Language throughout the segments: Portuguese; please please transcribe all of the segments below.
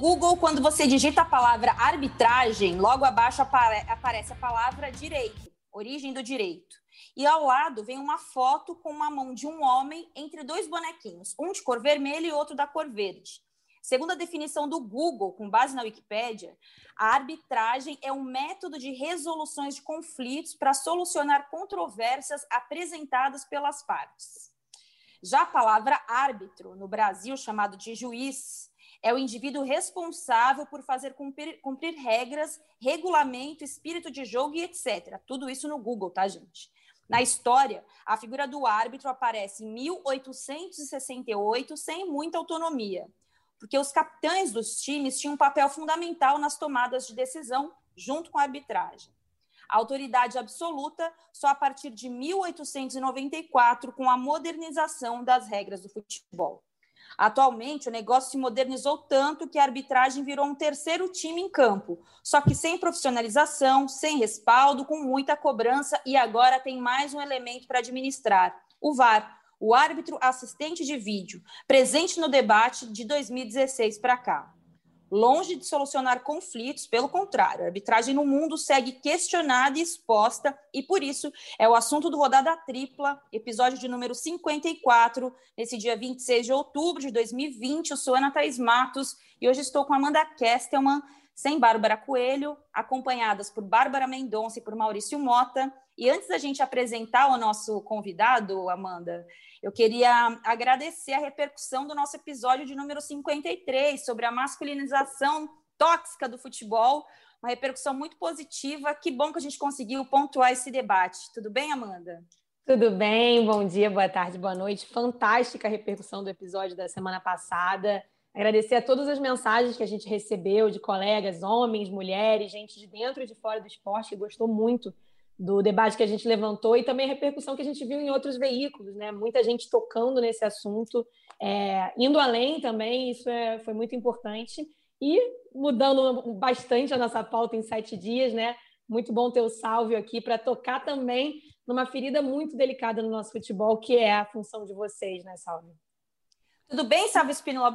Google, quando você digita a palavra arbitragem, logo abaixo apare aparece a palavra direito, origem do direito. E ao lado vem uma foto com uma mão de um homem entre dois bonequinhos, um de cor vermelha e outro da cor verde. Segundo a definição do Google, com base na Wikipédia, a arbitragem é um método de resoluções de conflitos para solucionar controvérsias apresentadas pelas partes. Já a palavra árbitro, no Brasil chamado de juiz, é o indivíduo responsável por fazer cumprir, cumprir regras, regulamento, espírito de jogo e etc. Tudo isso no Google, tá, gente? Na história, a figura do árbitro aparece em 1868 sem muita autonomia porque os capitães dos times tinham um papel fundamental nas tomadas de decisão, junto com a arbitragem. A autoridade absoluta só a partir de 1894, com a modernização das regras do futebol. Atualmente, o negócio se modernizou tanto que a arbitragem virou um terceiro time em campo, só que sem profissionalização, sem respaldo, com muita cobrança e agora tem mais um elemento para administrar: o VAR, o árbitro assistente de vídeo, presente no debate de 2016 para cá. Longe de solucionar conflitos, pelo contrário, a arbitragem no mundo segue questionada e exposta, e por isso é o assunto do Rodada Tripla, episódio de número 54, nesse dia 26 de outubro de 2020. Eu sou Ana Thaís Matos e hoje estou com Amanda Kestelman, sem Bárbara Coelho, acompanhadas por Bárbara Mendonça e por Maurício Mota. E antes da gente apresentar o nosso convidado, Amanda, eu queria agradecer a repercussão do nosso episódio de número 53 sobre a masculinização tóxica do futebol, uma repercussão muito positiva. Que bom que a gente conseguiu pontuar esse debate. Tudo bem, Amanda? Tudo bem, bom dia, boa tarde, boa noite. Fantástica a repercussão do episódio da semana passada. Agradecer a todas as mensagens que a gente recebeu de colegas, homens, mulheres, gente de dentro e de fora do esporte que gostou muito do debate que a gente levantou e também a repercussão que a gente viu em outros veículos, né? Muita gente tocando nesse assunto, é, indo além também, isso é, foi muito importante. E mudando bastante a nossa pauta em sete dias, né? Muito bom ter o Salvio aqui para tocar também numa ferida muito delicada no nosso futebol, que é a função de vocês, né, Salvio? Tudo bem, Salve Espínola?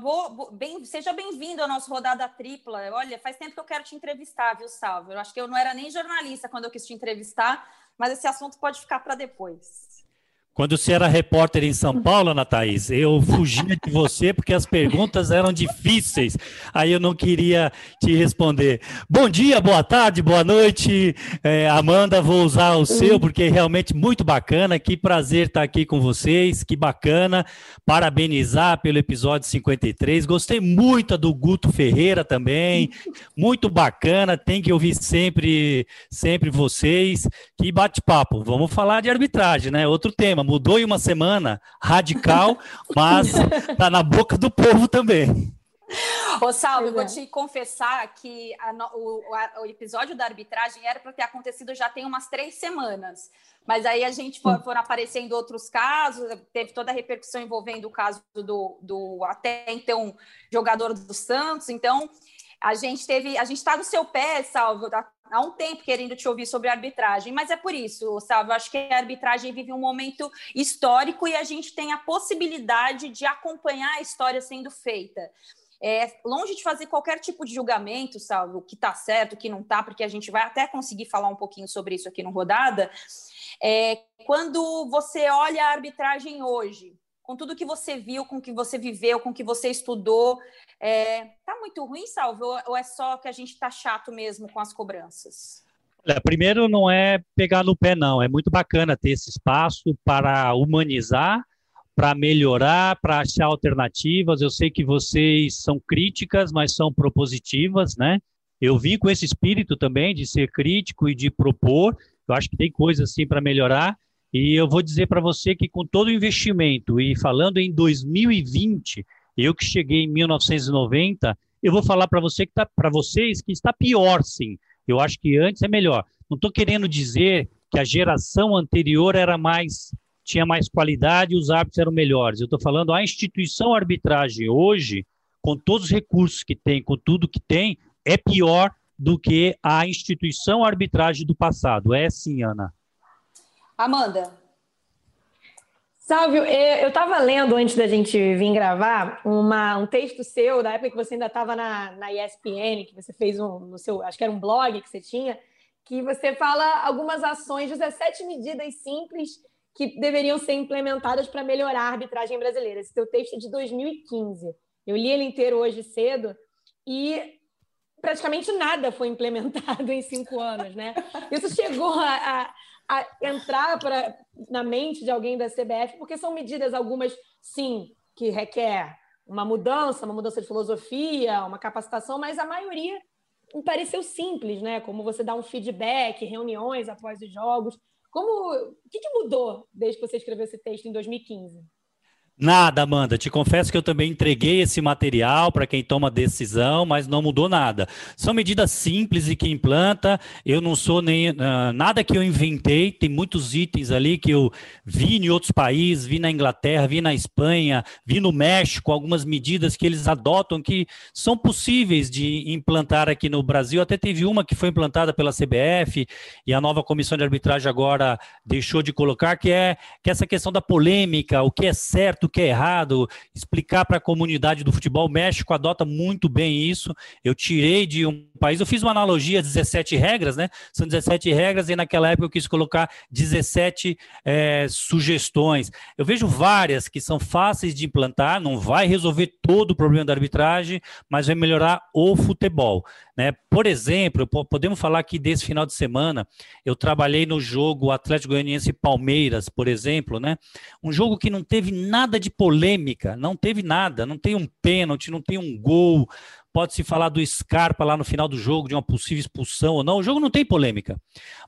bem, seja bem-vindo ao nosso Rodada Tripla. Olha, faz tempo que eu quero te entrevistar, viu, Salve? Eu acho que eu não era nem jornalista quando eu quis te entrevistar, mas esse assunto pode ficar para depois. Quando você era repórter em São Paulo, Ana Thaís, eu fugia de você porque as perguntas eram difíceis. Aí eu não queria te responder. Bom dia, boa tarde, boa noite. É, Amanda, vou usar o seu porque é realmente muito bacana. Que prazer estar aqui com vocês, que bacana. Parabenizar pelo episódio 53. Gostei muito do Guto Ferreira também. Muito bacana. Tem que ouvir sempre, sempre vocês. Que bate-papo. Vamos falar de arbitragem, né? Outro tema mudou em uma semana, radical, mas tá na boca do povo também. Ô, Salve, eu vou é. te confessar que a, o, a, o, episódio da arbitragem era para ter acontecido já tem umas três semanas. Mas aí a gente for, foram aparecendo outros casos, teve toda a repercussão envolvendo o caso do, do até então jogador do Santos. Então, a gente teve, a gente está no seu pé, Salvo, há um tempo querendo te ouvir sobre arbitragem, mas é por isso, Salvo, acho que a arbitragem vive um momento histórico e a gente tem a possibilidade de acompanhar a história sendo feita. É, longe de fazer qualquer tipo de julgamento, Salvo, o que está certo, o que não está, porque a gente vai até conseguir falar um pouquinho sobre isso aqui no Rodada. É, quando você olha a arbitragem hoje, com tudo que você viu, com que você viveu, com que você estudou, é, tá muito ruim, Salvo? Ou é só que a gente está chato mesmo com as cobranças? Olha, primeiro não é pegar no pé, não. É muito bacana ter esse espaço para humanizar, para melhorar, para achar alternativas. Eu sei que vocês são críticas, mas são propositivas, né? Eu vim com esse espírito também de ser crítico e de propor. Eu acho que tem coisas assim para melhorar. E eu vou dizer para você que com todo o investimento e falando em 2020, eu que cheguei em 1990, eu vou falar para você que tá, para vocês que está pior, sim. Eu acho que antes é melhor. Não estou querendo dizer que a geração anterior era mais tinha mais qualidade e os árbitros eram melhores. Eu estou falando a instituição arbitragem hoje, com todos os recursos que tem, com tudo que tem, é pior do que a instituição arbitragem do passado. É sim, Ana. Amanda. Sálvio, é, eu estava lendo antes da gente vir gravar uma, um texto seu, da época que você ainda estava na, na ESPN, que você fez um, no seu, acho que era um blog que você tinha, que você fala algumas ações, 17 medidas simples que deveriam ser implementadas para melhorar a arbitragem brasileira. Esse teu texto é de 2015. Eu li ele inteiro hoje cedo e praticamente nada foi implementado em cinco anos, né? Isso chegou a, a, a entrar pra, na mente de alguém da CBF, porque são medidas, algumas, sim, que requer uma mudança, uma mudança de filosofia, uma capacitação, mas a maioria me pareceu simples, né? Como você dar um feedback, reuniões após os jogos. Como, o que, que mudou desde que você escreveu esse texto em 2015? Nada, Amanda. Te confesso que eu também entreguei esse material para quem toma decisão, mas não mudou nada. São medidas simples e que implanta. Eu não sou nem uh, nada que eu inventei. Tem muitos itens ali que eu vi em outros países, vi na Inglaterra, vi na Espanha, vi no México, algumas medidas que eles adotam que são possíveis de implantar aqui no Brasil. Até teve uma que foi implantada pela CBF e a nova comissão de arbitragem agora deixou de colocar, que é que é essa questão da polêmica, o que é certo o que é errado, explicar para a comunidade do futebol. O México adota muito bem isso. Eu tirei de um país, eu fiz uma analogia, 17 regras, né? São 17 regras e naquela época eu quis colocar 17 é, sugestões. Eu vejo várias que são fáceis de implantar, não vai resolver todo o problema da arbitragem, mas vai melhorar o futebol. Né? Por exemplo, podemos falar aqui desse final de semana, eu trabalhei no jogo Atlético Goianiense Palmeiras, por exemplo, né? Um jogo que não teve nada de polêmica, não teve nada, não tem um pênalti, não tem um gol, pode-se falar do Scarpa lá no final do jogo, de uma possível expulsão ou não. O jogo não tem polêmica.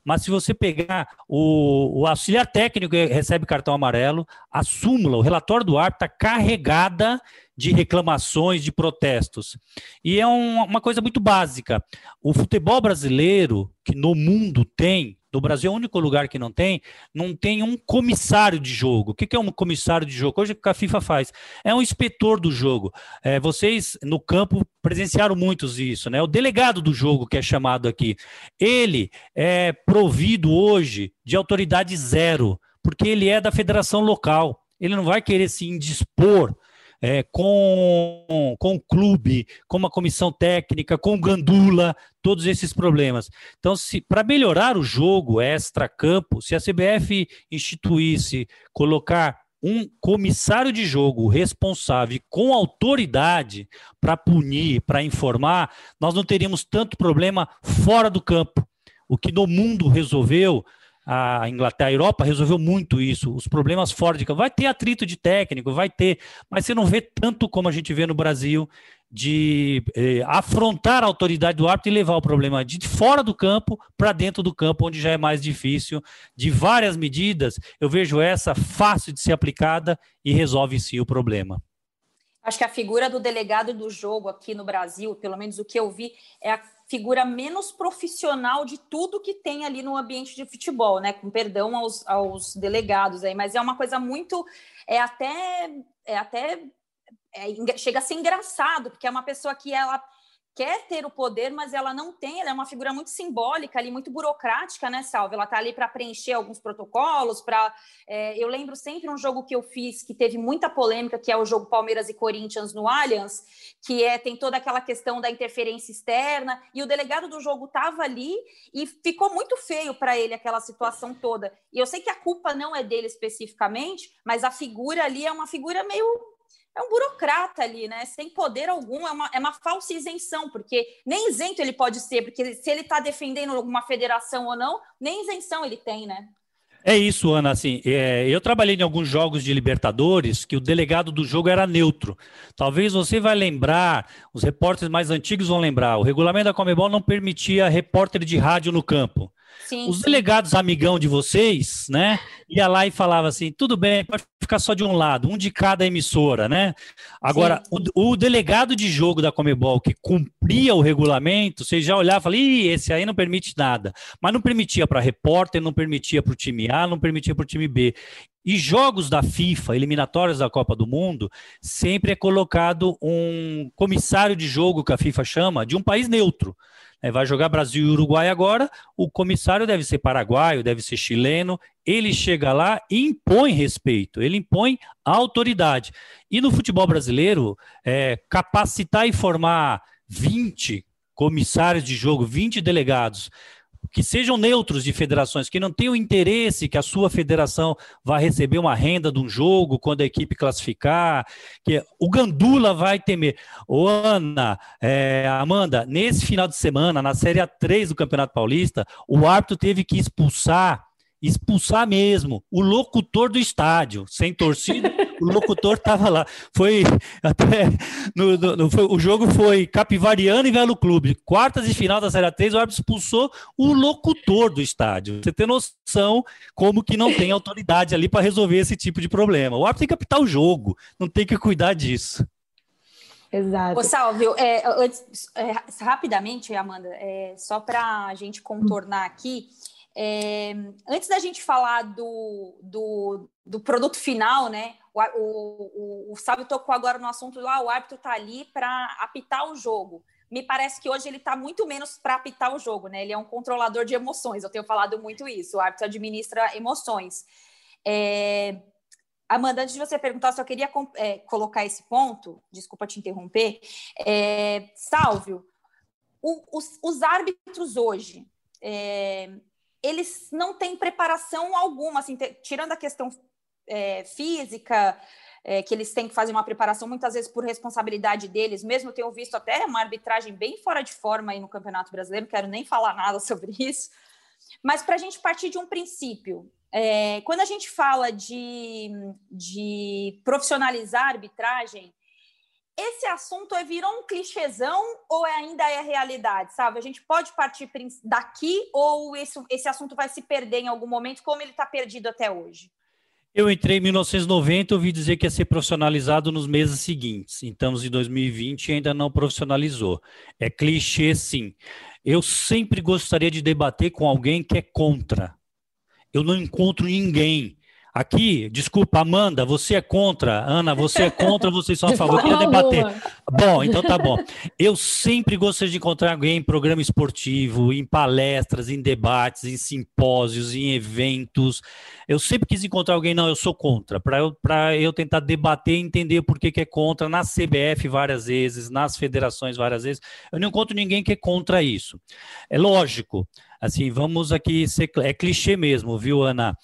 Mas se você pegar o, o auxiliar técnico que recebe cartão amarelo, a súmula, o relatório do árbitro está carregada de reclamações, de protestos. E é um, uma coisa muito básica. O futebol brasileiro, que no mundo tem, no Brasil é o único lugar que não tem, não tem um comissário de jogo. O que é um comissário de jogo? Hoje que a FIFA faz. É um inspetor do jogo. É, vocês no campo presenciaram muitos isso, né? O delegado do jogo, que é chamado aqui, ele é provido hoje de autoridade zero, porque ele é da federação local. Ele não vai querer se indispor é, com, com o clube, com uma comissão técnica, com Gandula, todos esses problemas. Então, para melhorar o jogo extra-campo, se a CBF instituísse colocar um comissário de jogo responsável com autoridade para punir, para informar, nós não teríamos tanto problema fora do campo. O que no mundo resolveu a Inglaterra, a Europa resolveu muito isso, os problemas campo. Vai ter atrito de técnico, vai ter, mas você não vê tanto como a gente vê no Brasil de eh, afrontar a autoridade do árbitro e levar o problema de fora do campo para dentro do campo, onde já é mais difícil. De várias medidas, eu vejo essa fácil de ser aplicada e resolve sim o problema. Acho que a figura do delegado do jogo aqui no Brasil, pelo menos o que eu vi, é a figura menos profissional de tudo que tem ali no ambiente de futebol, né? Com perdão aos, aos delegados aí, mas é uma coisa muito. É até. É até é, chega a ser engraçado, porque é uma pessoa que ela quer ter o poder, mas ela não tem, ela é uma figura muito simbólica ali, muito burocrática, né, Salve? Ela tá ali para preencher alguns protocolos, para. É, eu lembro sempre um jogo que eu fiz que teve muita polêmica, que é o jogo Palmeiras e Corinthians no Allianz, que é tem toda aquela questão da interferência externa, e o delegado do jogo estava ali e ficou muito feio para ele aquela situação toda. E eu sei que a culpa não é dele especificamente, mas a figura ali é uma figura meio é um burocrata ali, né? Sem poder algum, é uma, é uma falsa isenção, porque nem isento ele pode ser, porque se ele está defendendo alguma federação ou não, nem isenção ele tem, né? É isso, Ana. Assim, é, eu trabalhei em alguns jogos de Libertadores que o delegado do jogo era neutro. Talvez você vai lembrar, os repórteres mais antigos vão lembrar. O regulamento da Comebol não permitia repórter de rádio no campo. Sim, Os delegados amigão de vocês, né, ia lá e falava assim, tudo bem, pode ficar só de um lado, um de cada emissora, né? Agora, o, o, delegado de jogo da Comebol que cumpria o regulamento, você já olhava e falava, Ih, esse aí não permite nada. Mas não permitia para repórter, não permitia para o time A, não permitia para o time B. E jogos da FIFA, eliminatórios da Copa do Mundo, sempre é colocado um comissário de jogo, que a FIFA chama, de um país neutro. Vai jogar Brasil e Uruguai agora, o comissário deve ser paraguaio, deve ser chileno, ele chega lá e impõe respeito, ele impõe autoridade. E no futebol brasileiro, é, capacitar e formar 20 comissários de jogo, 20 delegados, que sejam neutros de federações, que não tenham interesse que a sua federação vá receber uma renda de um jogo quando a equipe classificar, que o Gandula vai temer. Ô Ana, é, Amanda, nesse final de semana, na Série A3 do Campeonato Paulista, o árbitro teve que expulsar expulsar mesmo o locutor do estádio, sem torcida, o locutor estava lá. Foi até no, no, no foi, o jogo foi Capivariano e Velo Clube, quartas de final da Série 3, o árbitro expulsou o locutor do estádio. Você tem noção como que não tem autoridade ali para resolver esse tipo de problema. O árbitro tem que apitar o jogo, não tem que cuidar disso. Exato. Ô, Salvio, é, antes, é, rapidamente, Amanda, é, só para a gente contornar aqui, é, antes da gente falar do, do, do produto final, né? O, o, o, o Sábio tocou agora no assunto lá, o árbitro está ali para apitar o jogo. Me parece que hoje ele está muito menos para apitar o jogo, né? Ele é um controlador de emoções. Eu tenho falado muito isso. O árbitro administra emoções. É... Amanda, antes de você perguntar, só queria é, colocar esse ponto. Desculpa te interromper. É... Sálvio, o, os, os árbitros hoje, é, eles não têm preparação alguma, assim, tirando a questão é, física, é, que eles têm que fazer uma preparação muitas vezes por responsabilidade deles, mesmo tenho visto até uma arbitragem bem fora de forma aí no Campeonato Brasileiro, não quero nem falar nada sobre isso, mas para a gente partir de um princípio, é, quando a gente fala de, de profissionalizar a arbitragem, esse assunto é, virou um clichêzão ou é, ainda é realidade, sabe? A gente pode partir daqui ou esse, esse assunto vai se perder em algum momento, como ele está perdido até hoje? Eu entrei em 1990 e ouvi dizer que ia ser profissionalizado nos meses seguintes. Estamos em 2020 e ainda não profissionalizou. É clichê, sim. Eu sempre gostaria de debater com alguém que é contra. Eu não encontro ninguém Aqui, desculpa, Amanda, você é contra. Ana, você é contra, vocês são a favor. Eu queria debater. Bom, então tá bom. Eu sempre gostaria de encontrar alguém em programa esportivo, em palestras, em debates, em simpósios, em eventos. Eu sempre quis encontrar alguém, não, eu sou contra, para eu, eu tentar debater e entender por que, que é contra, na CBF várias vezes, nas federações várias vezes. Eu não encontro ninguém que é contra isso. É lógico, assim, vamos aqui ser. É clichê mesmo, viu, Ana?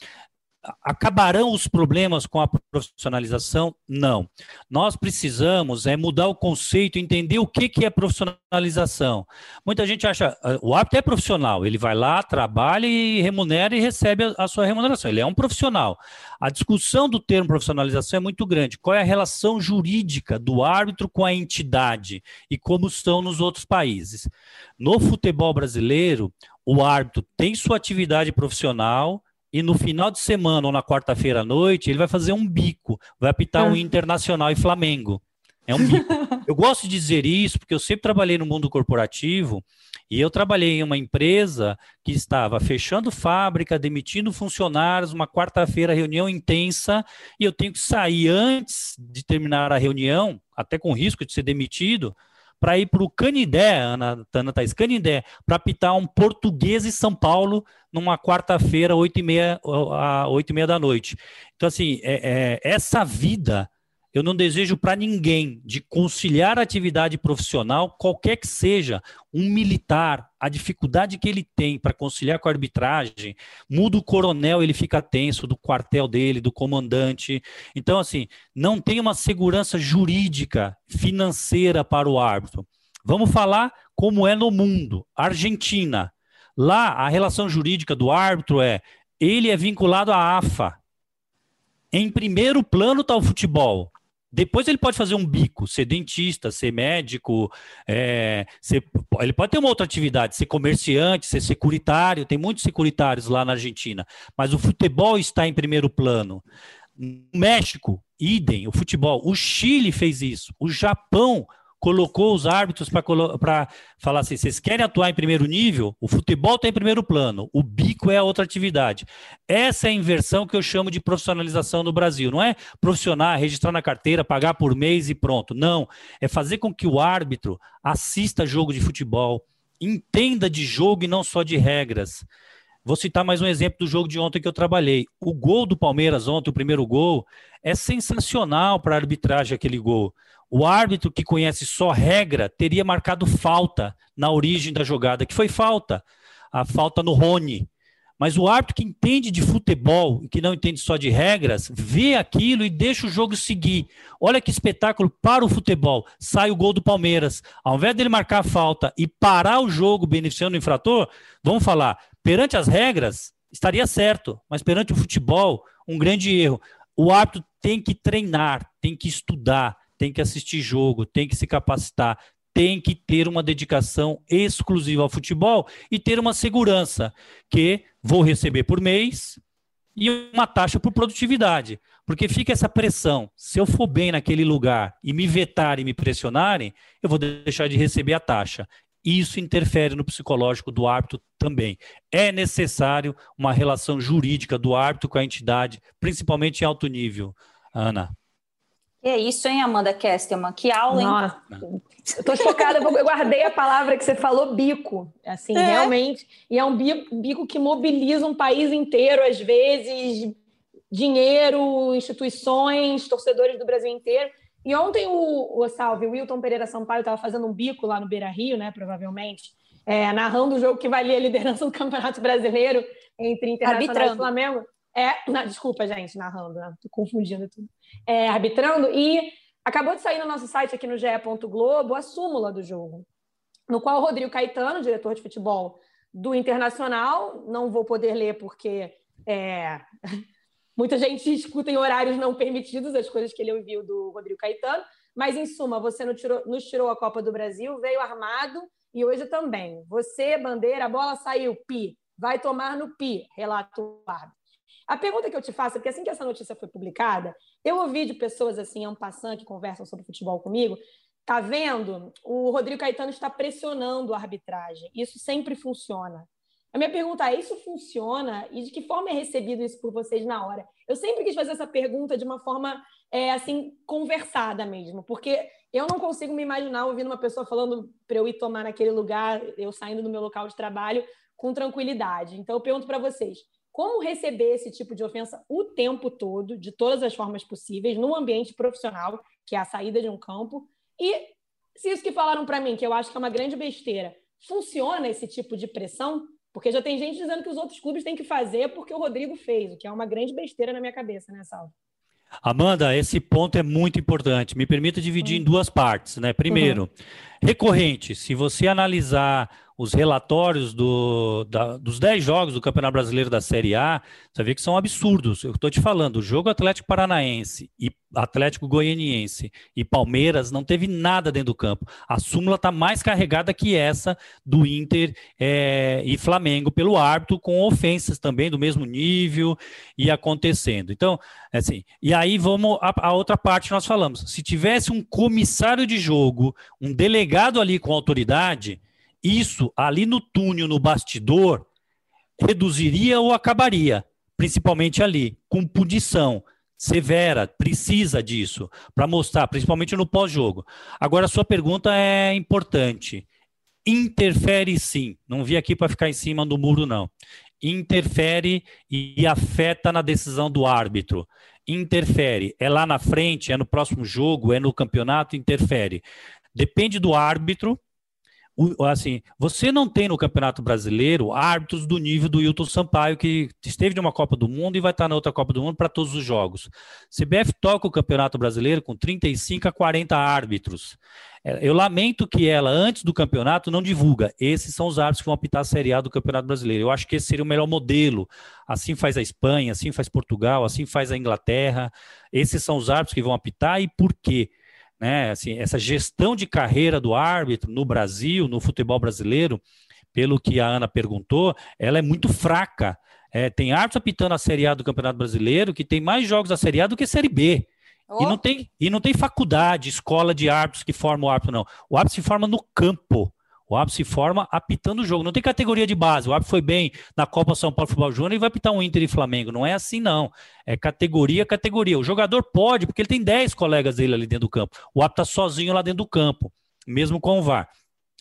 Acabarão os problemas com a profissionalização? Não. Nós precisamos é mudar o conceito, entender o que, que é profissionalização. Muita gente acha, ah, o árbitro é profissional, ele vai lá, trabalha e remunera e recebe a, a sua remuneração. Ele é um profissional. A discussão do termo profissionalização é muito grande. Qual é a relação jurídica do árbitro com a entidade e como estão nos outros países? No futebol brasileiro, o árbitro tem sua atividade profissional, e no final de semana ou na quarta-feira à noite, ele vai fazer um bico, vai apitar um ah. Internacional e Flamengo. É um bico. eu gosto de dizer isso porque eu sempre trabalhei no mundo corporativo e eu trabalhei em uma empresa que estava fechando fábrica, demitindo funcionários, uma quarta-feira reunião intensa e eu tenho que sair antes de terminar a reunião, até com risco de ser demitido, para ir para o Canidé, Ana, Ana Thaís, Canidé, para apitar um português em São Paulo numa quarta-feira, oito e meia, oito e meia da noite. Então, assim, é, é, essa vida eu não desejo para ninguém de conciliar a atividade profissional, qualquer que seja, um militar, a dificuldade que ele tem para conciliar com a arbitragem, muda o coronel, ele fica tenso do quartel dele, do comandante. Então, assim, não tem uma segurança jurídica, financeira para o árbitro. Vamos falar como é no mundo. Argentina. Lá, a relação jurídica do árbitro é ele é vinculado à AFA. Em primeiro plano está o futebol. Depois ele pode fazer um bico, ser dentista, ser médico, é, ser, ele pode ter uma outra atividade, ser comerciante, ser securitário, tem muitos securitários lá na Argentina, mas o futebol está em primeiro plano. No México, idem, o futebol. O Chile fez isso, o Japão colocou os árbitros para falar assim: vocês querem atuar em primeiro nível? O futebol está em primeiro plano, o bico é a outra atividade. Essa é a inversão que eu chamo de profissionalização no Brasil. Não é profissional, registrar na carteira, pagar por mês e pronto. Não. É fazer com que o árbitro assista jogo de futebol, entenda de jogo e não só de regras. Vou citar mais um exemplo do jogo de ontem que eu trabalhei. O gol do Palmeiras ontem, o primeiro gol, é sensacional para a arbitragem aquele gol. O árbitro que conhece só regra teria marcado falta na origem da jogada, que foi falta. A falta no Rony. Mas o árbitro que entende de futebol e que não entende só de regras, vê aquilo e deixa o jogo seguir. Olha que espetáculo para o futebol. Sai o gol do Palmeiras. Ao invés dele marcar a falta e parar o jogo beneficiando o infrator, vamos falar, perante as regras, estaria certo, mas perante o futebol, um grande erro. O árbitro tem que treinar, tem que estudar, tem que assistir jogo, tem que se capacitar, tem que ter uma dedicação exclusiva ao futebol e ter uma segurança que vou receber por mês e uma taxa por produtividade. Porque fica essa pressão. Se eu for bem naquele lugar e me vetarem e me pressionarem, eu vou deixar de receber a taxa. Isso interfere no psicológico do árbitro também. É necessário uma relação jurídica do árbitro com a entidade, principalmente em alto nível. Ana. É isso, hein, Amanda Kestelman? Que aula, hein? Nossa, eu tô chocada, eu guardei a palavra que você falou, bico. Assim, é. realmente. E é um bico, bico que mobiliza um país inteiro, às vezes, dinheiro, instituições, torcedores do Brasil inteiro. E ontem o, o Salve, o Wilton Pereira Sampaio, estava fazendo um bico lá no Beira Rio, né? Provavelmente, é, narrando o jogo que valia a liderança do Campeonato Brasileiro entre Internacional Arbitrando. e Flamengo. É, na, desculpa, gente, narrando, né? Tô confundindo tudo. É, arbitrando, e acabou de sair no nosso site aqui no GE. Globo a súmula do jogo, no qual o Rodrigo Caetano, diretor de futebol do Internacional, não vou poder ler porque é, muita gente escuta em horários não permitidos as coisas que ele ouviu do Rodrigo Caetano, mas em suma, você nos tirou, nos tirou a Copa do Brasil, veio armado e hoje também. Você, bandeira, a bola saiu, pi, vai tomar no pi, relato árbitro. A pergunta que eu te faço, é porque assim que essa notícia foi publicada, eu ouvi de pessoas assim, passant que conversam sobre futebol comigo, tá vendo? O Rodrigo Caetano está pressionando a arbitragem. Isso sempre funciona. A minha pergunta é: isso funciona e de que forma é recebido isso por vocês na hora? Eu sempre quis fazer essa pergunta de uma forma é, assim conversada mesmo, porque eu não consigo me imaginar ouvindo uma pessoa falando para eu ir tomar naquele lugar, eu saindo do meu local de trabalho com tranquilidade. Então eu pergunto para vocês: como receber esse tipo de ofensa o tempo todo, de todas as formas possíveis, num ambiente profissional, que é a saída de um campo. E se isso que falaram para mim, que eu acho que é uma grande besteira, funciona esse tipo de pressão? Porque já tem gente dizendo que os outros clubes têm que fazer porque o Rodrigo fez, o que é uma grande besteira na minha cabeça, né, Salvo? Amanda, esse ponto é muito importante. Me permita dividir uhum. em duas partes, né? Primeiro, uhum. recorrente. Se você analisar os relatórios do, da, dos 10 jogos do Campeonato Brasileiro da Série A, você vê que são absurdos. Eu estou te falando, o jogo Atlético Paranaense e Atlético Goianiense e Palmeiras não teve nada dentro do campo. A súmula está mais carregada que essa do Inter é, e Flamengo pelo árbitro, com ofensas também do mesmo nível e acontecendo. Então, assim, e aí vamos a outra parte nós falamos. Se tivesse um comissário de jogo, um delegado ali com autoridade, isso ali no túnel, no bastidor, reduziria ou acabaria, principalmente ali, com punição severa, precisa disso, para mostrar, principalmente no pós-jogo. Agora, sua pergunta é importante. Interfere sim, não vi aqui para ficar em cima do muro, não. Interfere e afeta na decisão do árbitro. Interfere. É lá na frente, é no próximo jogo, é no campeonato, interfere. Depende do árbitro, assim, você não tem no Campeonato Brasileiro árbitros do nível do Hilton Sampaio, que esteve numa Copa do Mundo e vai estar na outra Copa do Mundo para todos os jogos. CBF toca o Campeonato Brasileiro com 35 a 40 árbitros. É, eu lamento que ela, antes do campeonato, não divulga. Esses são os árbitros que vão apitar a Série A do Campeonato Brasileiro. Eu acho que esse seria o melhor modelo. Assim faz a Espanha, assim faz Portugal, assim faz a Inglaterra. Esses são os árbitros que vão apitar e por quê? Né, assim, essa gestão de carreira do árbitro no Brasil, no futebol brasileiro, pelo que a Ana perguntou, ela é muito fraca. É, tem árbitros apitando a Série A do Campeonato Brasileiro que tem mais jogos da Série A do que Série B. Oh. E, não tem, e não tem faculdade, escola de árbitros que forma o árbitro, não. O árbitro se forma no campo. O árbitro se forma apitando o jogo. Não tem categoria de base. O árbitro foi bem na Copa São Paulo Futebol Júnior e vai apitar um Inter e Flamengo. Não é assim, não. É categoria, categoria. O jogador pode, porque ele tem 10 colegas dele ali dentro do campo. O árbitro está sozinho lá dentro do campo, mesmo com o VAR.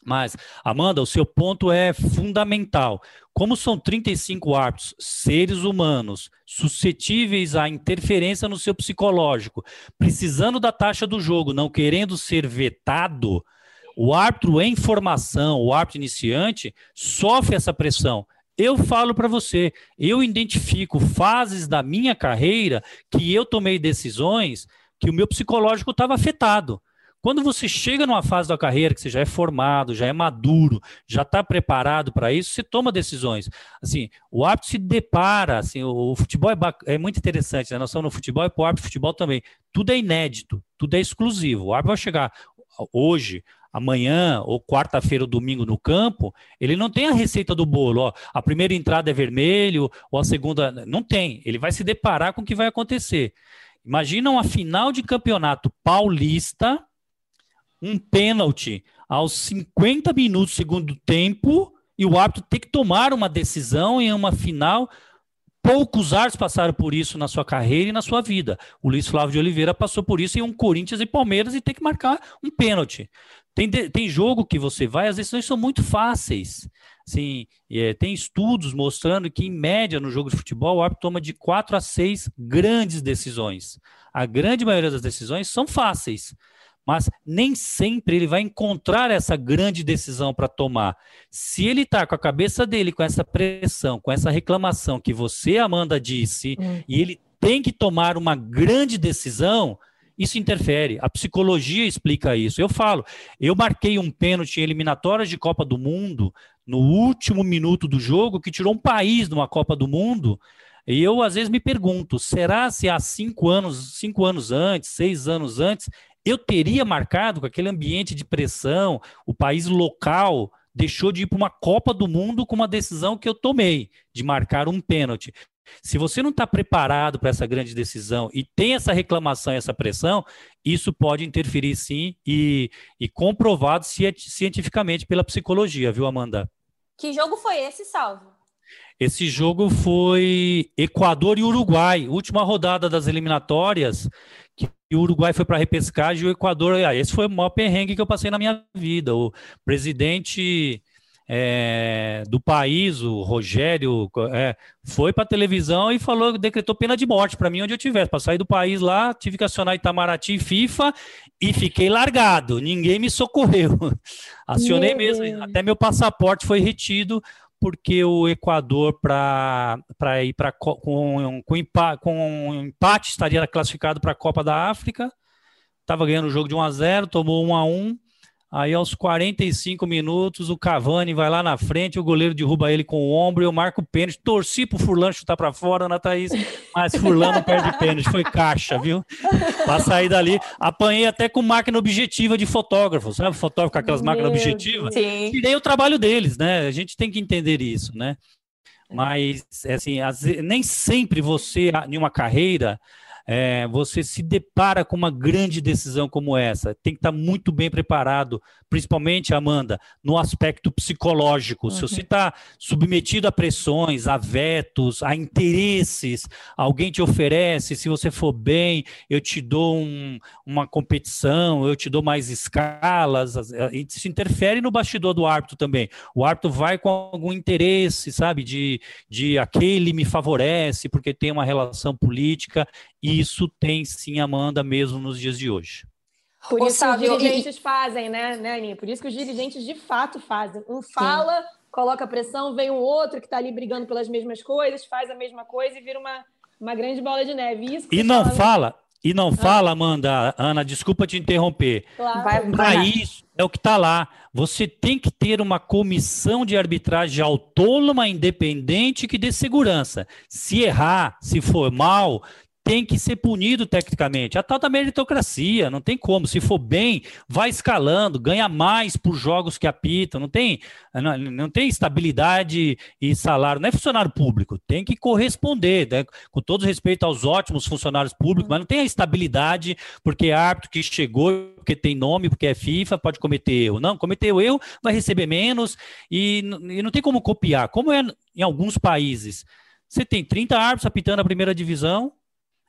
Mas, Amanda, o seu ponto é fundamental. Como são 35 árbitros, seres humanos, suscetíveis à interferência no seu psicológico, precisando da taxa do jogo, não querendo ser vetado, o árbitro em formação, o árbitro iniciante, sofre essa pressão. Eu falo para você, eu identifico fases da minha carreira que eu tomei decisões que o meu psicológico estava afetado. Quando você chega numa fase da carreira que você já é formado, já é maduro, já está preparado para isso, você toma decisões. Assim, o árbitro se depara, assim, o, o futebol é, é, muito interessante, né? Nós estamos no futebol e para o árbitro futebol também. Tudo é inédito, tudo é exclusivo. O árbitro vai chegar hoje, amanhã ou quarta-feira ou domingo no campo, ele não tem a receita do bolo. Ó, a primeira entrada é vermelho, ou a segunda. Não tem. Ele vai se deparar com o que vai acontecer. Imagina uma final de campeonato paulista um pênalti aos 50 minutos do segundo tempo e o árbitro tem que tomar uma decisão em uma final. Poucos árbitros passaram por isso na sua carreira e na sua vida. O Luiz Flávio de Oliveira passou por isso em um Corinthians e Palmeiras e tem que marcar um pênalti. Tem, tem jogo que você vai, as decisões são muito fáceis. Assim, é, tem estudos mostrando que, em média, no jogo de futebol, o árbitro toma de quatro a seis grandes decisões. A grande maioria das decisões são fáceis mas nem sempre ele vai encontrar essa grande decisão para tomar. Se ele está com a cabeça dele com essa pressão, com essa reclamação que você, Amanda, disse, hum. e ele tem que tomar uma grande decisão, isso interfere. A psicologia explica isso. Eu falo, eu marquei um pênalti em eliminatórias de Copa do Mundo no último minuto do jogo que tirou um país numa Copa do Mundo. E eu às vezes me pergunto, será se há cinco anos, cinco anos antes, seis anos antes, eu teria marcado com aquele ambiente de pressão, o país local deixou de ir para uma Copa do Mundo com uma decisão que eu tomei, de marcar um pênalti. Se você não está preparado para essa grande decisão e tem essa reclamação, essa pressão, isso pode interferir sim e, e comprovado cientificamente pela psicologia, viu, Amanda? Que jogo foi esse, Salvo? Esse jogo foi Equador e Uruguai, última rodada das eliminatórias que o Uruguai foi para repescagem e o Equador. Ah, esse foi o maior perrengue que eu passei na minha vida. O presidente é, do país, o Rogério, é, foi para a televisão e falou, decretou pena de morte para mim onde eu tivesse. Para sair do país lá, tive que acionar Itamaraty e FIFA e fiquei largado. Ninguém me socorreu. Acionei mesmo, até meu passaporte foi retido porque o Equador, para ir pra, com, com, empate, com um empate, estaria classificado para a Copa da África. Estava ganhando o jogo de 1 a 0 tomou 1 a 1 Aí, aos 45 minutos, o Cavani vai lá na frente, o goleiro derruba ele com o ombro, eu marco o pênalti, torci pro Furlan chutar para fora, Ana Thaís, mas Furlan não perde pênalti, foi caixa, viu? Pra sair dali, apanhei até com máquina objetiva de fotógrafo, sabe? Fotógrafo com aquelas Meu máquinas objetivas. Sim. Tirei o trabalho deles, né? A gente tem que entender isso, né? Mas, assim, nem sempre você, em uma carreira, é, você se depara com uma grande decisão como essa. Tem que estar muito bem preparado, principalmente, Amanda, no aspecto psicológico. Uhum. Se você está submetido a pressões, a vetos, a interesses, alguém te oferece, se você for bem, eu te dou um, uma competição, eu te dou mais escalas, isso interfere no bastidor do árbitro também. O árbitro vai com algum interesse, sabe, de, de aquele me favorece porque tem uma relação política e isso tem sim, Amanda, mesmo nos dias de hoje. Por isso que os dirigentes fazem, né, né, Aninha? Por isso que os dirigentes de fato fazem. Um fala, sim. coloca pressão, vem um outro que está ali brigando pelas mesmas coisas, faz a mesma coisa e vira uma, uma grande bola de neve. Isso e não fala, fala e não fala, Amanda, Ana, desculpa te interromper. Claro. Para isso, é o que está lá. Você tem que ter uma comissão de arbitragem autônoma, independente, que dê segurança. Se errar, se for mal, tem que ser punido tecnicamente. A tal da meritocracia, não tem como. Se for bem, vai escalando, ganha mais por jogos que apitam. Não tem, não, não tem estabilidade e salário. Não é funcionário público, tem que corresponder, né? com todo respeito aos ótimos funcionários públicos, mas não tem a estabilidade, porque é árbitro que chegou, porque tem nome, porque é FIFA, pode cometer erro. Não, cometeu erro, vai receber menos e, e não tem como copiar. Como é em alguns países. Você tem 30 árbitros apitando a primeira divisão,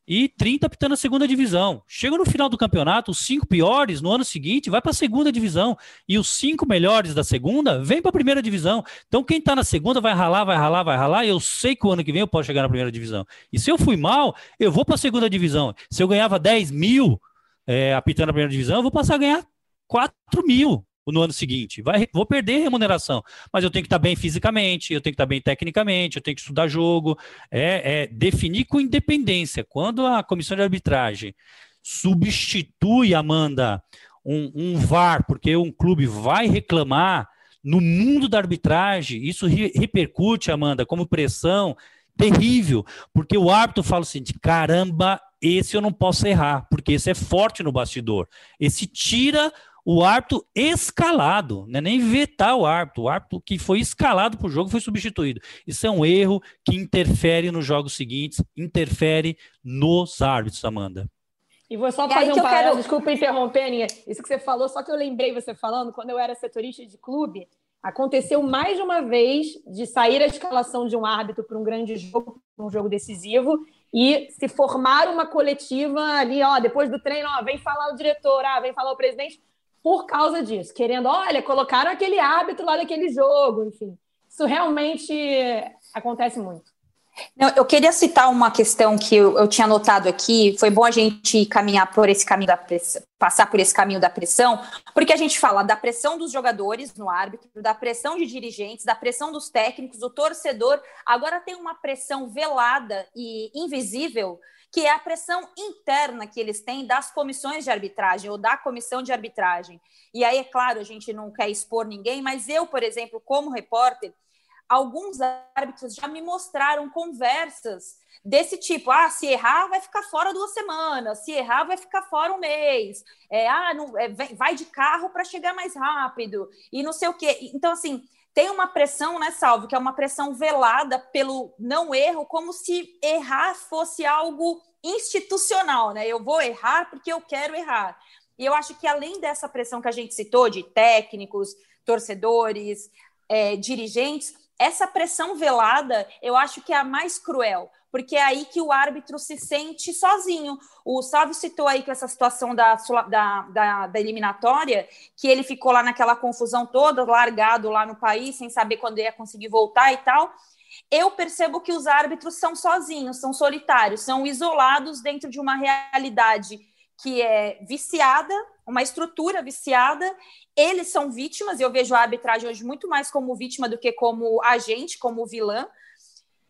e 30 apitando a segunda divisão. Chega no final do campeonato, os cinco piores no ano seguinte vai para a segunda divisão e os cinco melhores da segunda vem para a primeira divisão. Então quem está na segunda vai ralar, vai ralar, vai ralar. Eu sei que o ano que vem eu posso chegar na primeira divisão. E se eu fui mal, eu vou para a segunda divisão. Se eu ganhava 10 mil é, apitando a primeira divisão, eu vou passar a ganhar 4 mil no ano seguinte. Vai, vou perder remuneração, mas eu tenho que estar bem fisicamente, eu tenho que estar bem tecnicamente, eu tenho que estudar jogo, é, é definir com independência. Quando a comissão de arbitragem substitui, Amanda, um, um VAR, porque um clube vai reclamar no mundo da arbitragem, isso re, repercute, Amanda, como pressão terrível, porque o árbitro fala assim, caramba, esse eu não posso errar, porque esse é forte no bastidor. Esse tira o árbitro escalado, né? nem vetar o árbitro, o árbitro que foi escalado para o jogo foi substituído. Isso é um erro que interfere nos jogos seguintes, interfere nos árbitros, Amanda. E vou só fazer um paralelo, quero... desculpa interromper, Aninha, isso que você falou, só que eu lembrei você falando, quando eu era setorista de clube, aconteceu mais de uma vez de sair a escalação de um árbitro para um grande jogo, um jogo decisivo, e se formar uma coletiva ali, ó, depois do treino, ó, vem falar o diretor, ah, vem falar o presidente, por causa disso, querendo, olha, colocaram aquele árbitro lá daquele jogo, enfim. Isso realmente acontece muito. Não, eu queria citar uma questão que eu, eu, tinha notado aqui. Foi bom a gente caminhar por esse caminho da pressão, passar por esse caminho da pressão, porque a gente fala da pressão dos jogadores no árbitro, da pressão de dirigentes, da pressão dos técnicos, do torcedor. Agora tem uma pressão velada e invisível que é a pressão interna que eles têm das comissões de arbitragem ou da comissão de arbitragem. E aí, é claro, a gente não quer expor ninguém, mas eu, por exemplo, como repórter, alguns árbitros já me mostraram conversas desse tipo: ah, se errar, vai ficar fora duas semanas, se errar, vai ficar fora um mês, é, ah, não, é, vai de carro para chegar mais rápido, e não sei o quê. Então, assim, tem uma pressão, né, Salvo, que é uma pressão velada pelo não erro, como se errar fosse algo institucional, né? Eu vou errar porque eu quero errar. E eu acho que além dessa pressão que a gente citou de técnicos, torcedores, é, dirigentes, essa pressão velada eu acho que é a mais cruel, porque é aí que o árbitro se sente sozinho. O Sávio citou aí com essa situação da, da, da, da, eliminatória, que ele ficou lá naquela confusão toda, largado lá no país, sem saber quando ia conseguir voltar e tal. Eu percebo que os árbitros são sozinhos, são solitários, são isolados dentro de uma realidade que é viciada, uma estrutura viciada. Eles são vítimas, eu vejo a arbitragem hoje muito mais como vítima do que como agente, como vilã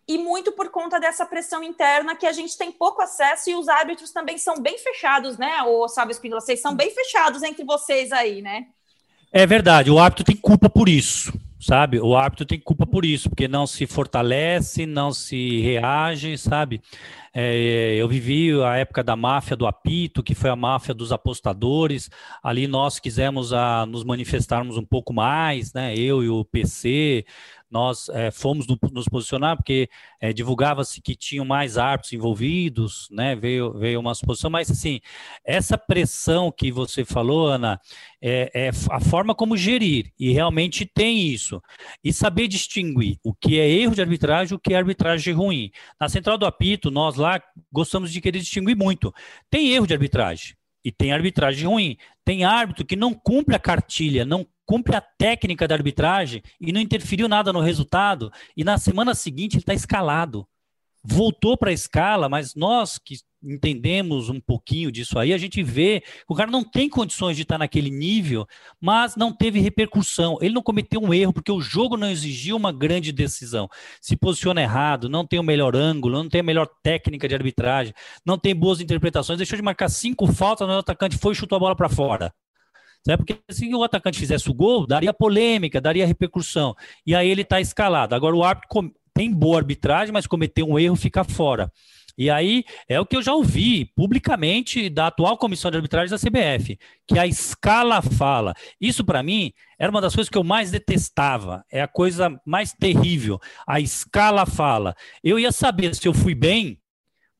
e muito por conta dessa pressão interna que a gente tem pouco acesso e os árbitros também são bem fechados, né? O Sábio Espíndola, vocês são bem fechados entre vocês aí, né? É verdade, o árbitro tem culpa por isso, sabe? O árbitro tem culpa por isso, porque não se fortalece, não se reage, sabe? É, eu vivi a época da máfia do apito, que foi a máfia dos apostadores. Ali nós quisemos a, ah, nos manifestarmos um pouco mais, né? Eu e o PC, nós é, fomos no, nos posicionar, porque é, divulgava-se que tinham mais árbitros envolvidos, né? Veio, veio uma suposição, mas assim, essa pressão que você falou, Ana, é, é, a forma como gerir, e realmente tem isso. E saber distinguir o que é erro de arbitragem e o que é arbitragem ruim. Na central do apito, nós lá gostamos de querer distinguir muito. Tem erro de arbitragem. E tem arbitragem ruim. Tem árbitro que não cumpre a cartilha, não cumpre a técnica da arbitragem e não interferiu nada no resultado, e na semana seguinte ele está escalado. Voltou para a escala, mas nós que entendemos um pouquinho disso aí, a gente vê que o cara não tem condições de estar tá naquele nível, mas não teve repercussão. Ele não cometeu um erro porque o jogo não exigiu uma grande decisão. Se posiciona errado, não tem o melhor ângulo, não tem a melhor técnica de arbitragem, não tem boas interpretações, deixou de marcar cinco faltas, o atacante foi e chutou a bola para fora. Né? Porque se o atacante fizesse o gol, daria polêmica, daria repercussão. E aí ele está escalado. Agora o árbitro tem boa arbitragem, mas cometeu um erro, fica fora. E aí é o que eu já ouvi publicamente da atual comissão de arbitragem da CBF, que a escala fala. Isso para mim era uma das coisas que eu mais detestava, é a coisa mais terrível. A escala fala. Eu ia saber se eu fui bem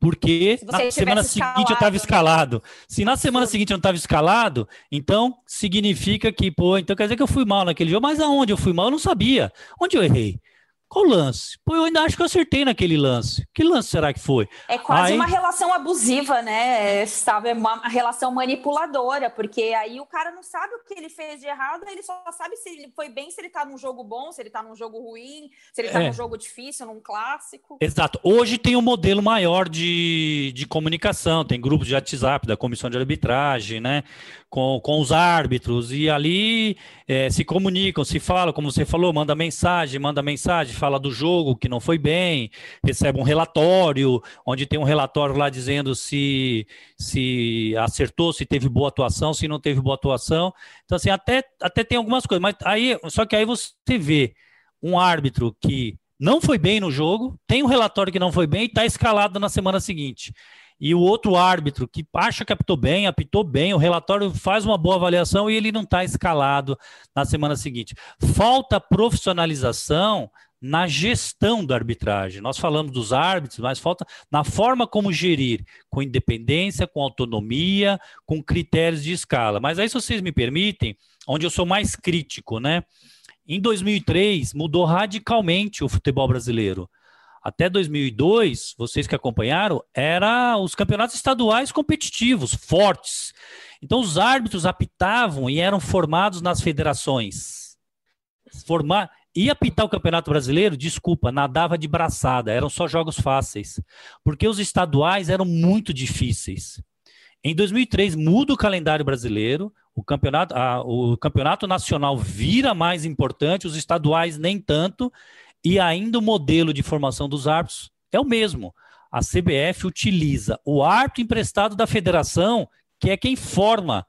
porque na semana seguinte eu estava escalado. Se na semana seguinte eu não estava escalado, então significa que, pô, então quer dizer que eu fui mal naquele jogo. Mas aonde eu fui mal, eu não sabia. Onde eu errei? Qual lance? Pô, eu ainda acho que eu acertei naquele lance. Que lance será que foi? É quase aí... uma relação abusiva, né? Sabe? É uma relação manipuladora, porque aí o cara não sabe o que ele fez de errado, ele só sabe se ele foi bem, se ele tá num jogo bom, se ele tá num jogo ruim, se ele tá é. num jogo difícil, num clássico. Exato. Hoje tem um modelo maior de, de comunicação, tem grupos de WhatsApp da comissão de arbitragem, né? Com, com os árbitros, e ali é, se comunicam, se falam, como você falou, manda mensagem, manda mensagem, fala do jogo que não foi bem, recebe um relatório, onde tem um relatório lá dizendo se, se acertou, se teve boa atuação, se não teve boa atuação. Então, assim, até, até tem algumas coisas, mas aí, só que aí você vê um árbitro que não foi bem no jogo, tem um relatório que não foi bem e está escalado na semana seguinte e o outro árbitro que acha que apitou bem, apitou bem, o relatório faz uma boa avaliação e ele não está escalado na semana seguinte. Falta profissionalização na gestão da arbitragem. Nós falamos dos árbitros, mas falta na forma como gerir, com independência, com autonomia, com critérios de escala. Mas aí, se vocês me permitem, onde eu sou mais crítico, né? Em 2003, mudou radicalmente o futebol brasileiro. Até 2002, vocês que acompanharam, era os campeonatos estaduais competitivos, fortes. Então, os árbitros apitavam e eram formados nas federações. Formar, Ia apitar o Campeonato Brasileiro, desculpa, nadava de braçada, eram só jogos fáceis, porque os estaduais eram muito difíceis. Em 2003 muda o calendário brasileiro, o campeonato, a, o campeonato nacional vira mais importante, os estaduais nem tanto, e ainda o modelo de formação dos árbitros é o mesmo. A CBF utiliza o árbitro emprestado da federação, que é quem forma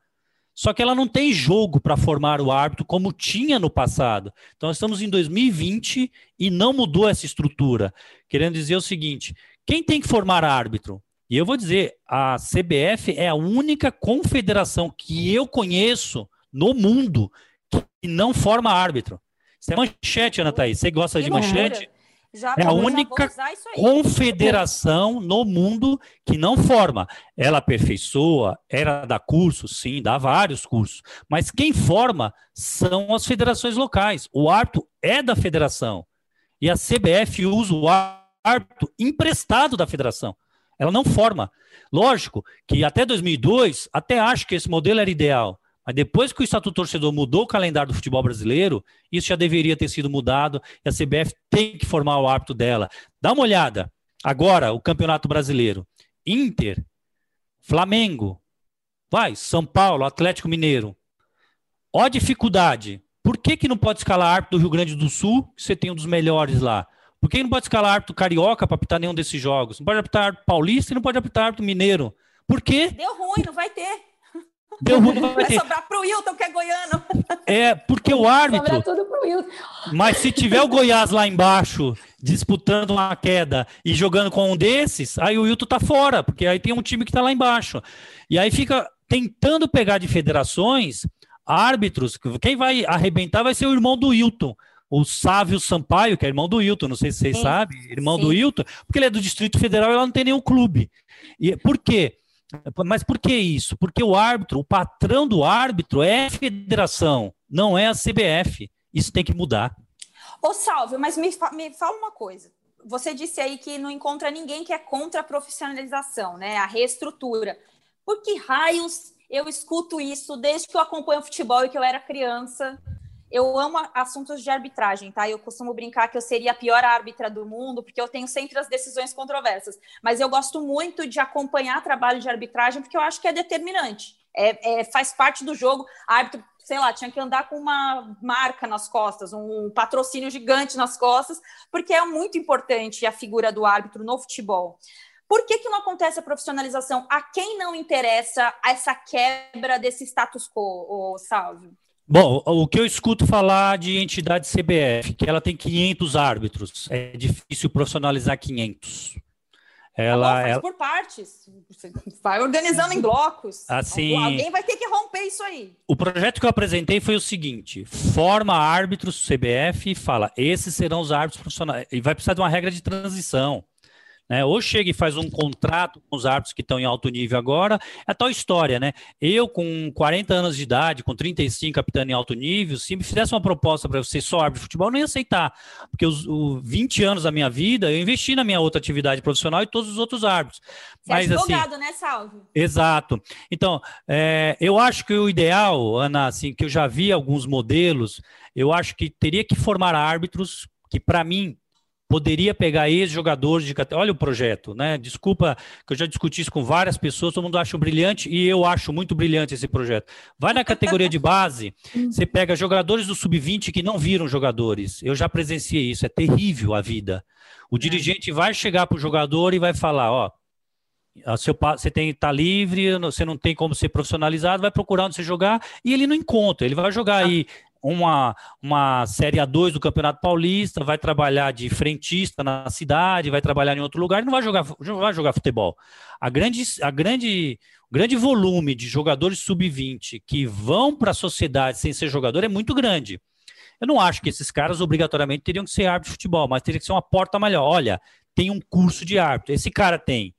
só que ela não tem jogo para formar o árbitro como tinha no passado. Então, nós estamos em 2020 e não mudou essa estrutura. Querendo dizer o seguinte: quem tem que formar árbitro? E eu vou dizer, a CBF é a única confederação que eu conheço no mundo que não forma árbitro. Isso é manchete, Ana Thaís. Você gosta de manchete? Já, é a única confederação no mundo que não forma. Ela aperfeiçoa, era dá curso, sim, dá vários cursos. Mas quem forma são as federações locais. O árbitro é da federação. E a CBF usa o árbitro emprestado da federação. Ela não forma. Lógico que até 2002, até acho que esse modelo era ideal. Mas depois que o Estatuto Torcedor mudou o calendário do futebol brasileiro, isso já deveria ter sido mudado e a CBF tem que formar o árbitro dela. Dá uma olhada. Agora, o Campeonato Brasileiro. Inter, Flamengo, vai, São Paulo, Atlético Mineiro. Ó a dificuldade. Por que, que não pode escalar árbitro do Rio Grande do Sul, que você tem um dos melhores lá? Por que não pode escalar árbitro carioca para apitar nenhum desses jogos? Não pode apitar paulista e não pode apitar árbitro mineiro. Por quê? Deu ruim, não vai ter. Deu ruim, vai, vai sobrar pro Wilton, que é goiano. É, porque o árbitro. Sobrar tudo pro Wilton. Mas se tiver o Goiás lá embaixo, disputando uma queda e jogando com um desses, aí o Wilton tá fora, porque aí tem um time que tá lá embaixo. E aí fica tentando pegar de federações árbitros. Quem vai arrebentar vai ser o irmão do Wilton o Sávio Sampaio, que é irmão do Wilton, não sei se vocês Sim. sabem, irmão Sim. do Wilton, porque ele é do Distrito Federal e ela não tem nenhum clube. E por quê? Mas por que isso? Porque o árbitro, o patrão do árbitro é a federação, não é a CBF. Isso tem que mudar. Ô, Salve, mas me, me fala uma coisa. Você disse aí que não encontra ninguém que é contra a profissionalização, né? A reestrutura. Por que raios eu escuto isso desde que eu acompanho futebol e que eu era criança? Eu amo assuntos de arbitragem, tá? Eu costumo brincar que eu seria a pior árbitra do mundo, porque eu tenho sempre as decisões controversas. Mas eu gosto muito de acompanhar trabalho de arbitragem, porque eu acho que é determinante. É, é, faz parte do jogo. Árbitro, sei lá, tinha que andar com uma marca nas costas, um patrocínio gigante nas costas, porque é muito importante a figura do árbitro no futebol. Por que, que não acontece a profissionalização? A quem não interessa essa quebra desse status quo, Salve? Bom, o que eu escuto falar de entidade CBF, que ela tem 500 árbitros, é difícil profissionalizar 500. Ela, tá bom, ela... por partes, vai organizando em blocos. Assim, alguém vai ter que romper isso aí. O projeto que eu apresentei foi o seguinte: forma árbitros CBF e fala, esses serão os árbitros profissionais. E vai precisar de uma regra de transição. Né? Ou chega e faz um contrato com os árbitros que estão em alto nível agora. É tal história, né? Eu, com 40 anos de idade, com 35 capitão em alto nível, se me fizesse uma proposta para ser só árbitro de futebol, eu não ia aceitar. Porque os, os 20 anos da minha vida, eu investi na minha outra atividade profissional e todos os outros árbitros. Você é Mas, é advogado, assim, né, Salvo? Exato. Então, é, eu acho que o ideal, Ana, assim, que eu já vi alguns modelos, eu acho que teria que formar árbitros que, para mim, poderia pegar ex-jogadores de olha o projeto, né? Desculpa que eu já discuti isso com várias pessoas, todo mundo acha brilhante e eu acho muito brilhante esse projeto. Vai na categoria de base, você pega jogadores do sub-20 que não viram jogadores. Eu já presenciei isso, é terrível a vida. O é. dirigente vai chegar para o jogador e vai falar, ó, seu, você tem tá livre, você não tem como ser profissionalizado, vai procurar onde você jogar e ele não encontra. Ele vai jogar aí uma, uma Série A2 do Campeonato Paulista, vai trabalhar de frentista na cidade, vai trabalhar em outro lugar e não vai jogar, não vai jogar futebol. A grande, a grande, grande volume de jogadores sub-20 que vão para a sociedade sem ser jogador é muito grande. Eu não acho que esses caras obrigatoriamente teriam que ser árbitro de futebol, mas teria que ser uma porta melhor. Olha, tem um curso de árbitro. Esse cara tem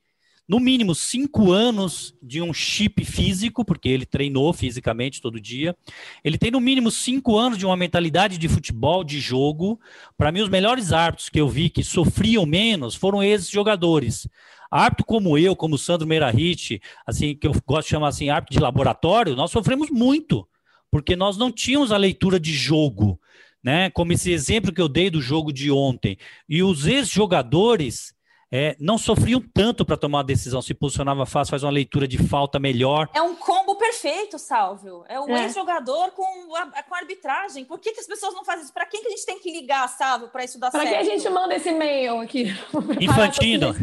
no mínimo cinco anos de um chip físico, porque ele treinou fisicamente todo dia. Ele tem no mínimo cinco anos de uma mentalidade de futebol, de jogo. Para mim, os melhores árbitros que eu vi que sofriam menos foram esses jogadores. Árbitro como eu, como o Sandro Merahit, assim, que eu gosto de chamar assim, árbitro de laboratório, nós sofremos muito, porque nós não tínhamos a leitura de jogo, né? Como esse exemplo que eu dei do jogo de ontem. E os ex-jogadores é, não sofriam tanto para tomar a decisão, se posicionava fácil, faz uma leitura de falta melhor. É um combo perfeito, Salvio. É o é. ex-jogador com a, com a arbitragem. Por que, que as pessoas não fazem isso? Para quem que a gente tem que ligar, Salvio, para isso dar pra certo? Para que a gente manda esse e-mail aqui? Infantino.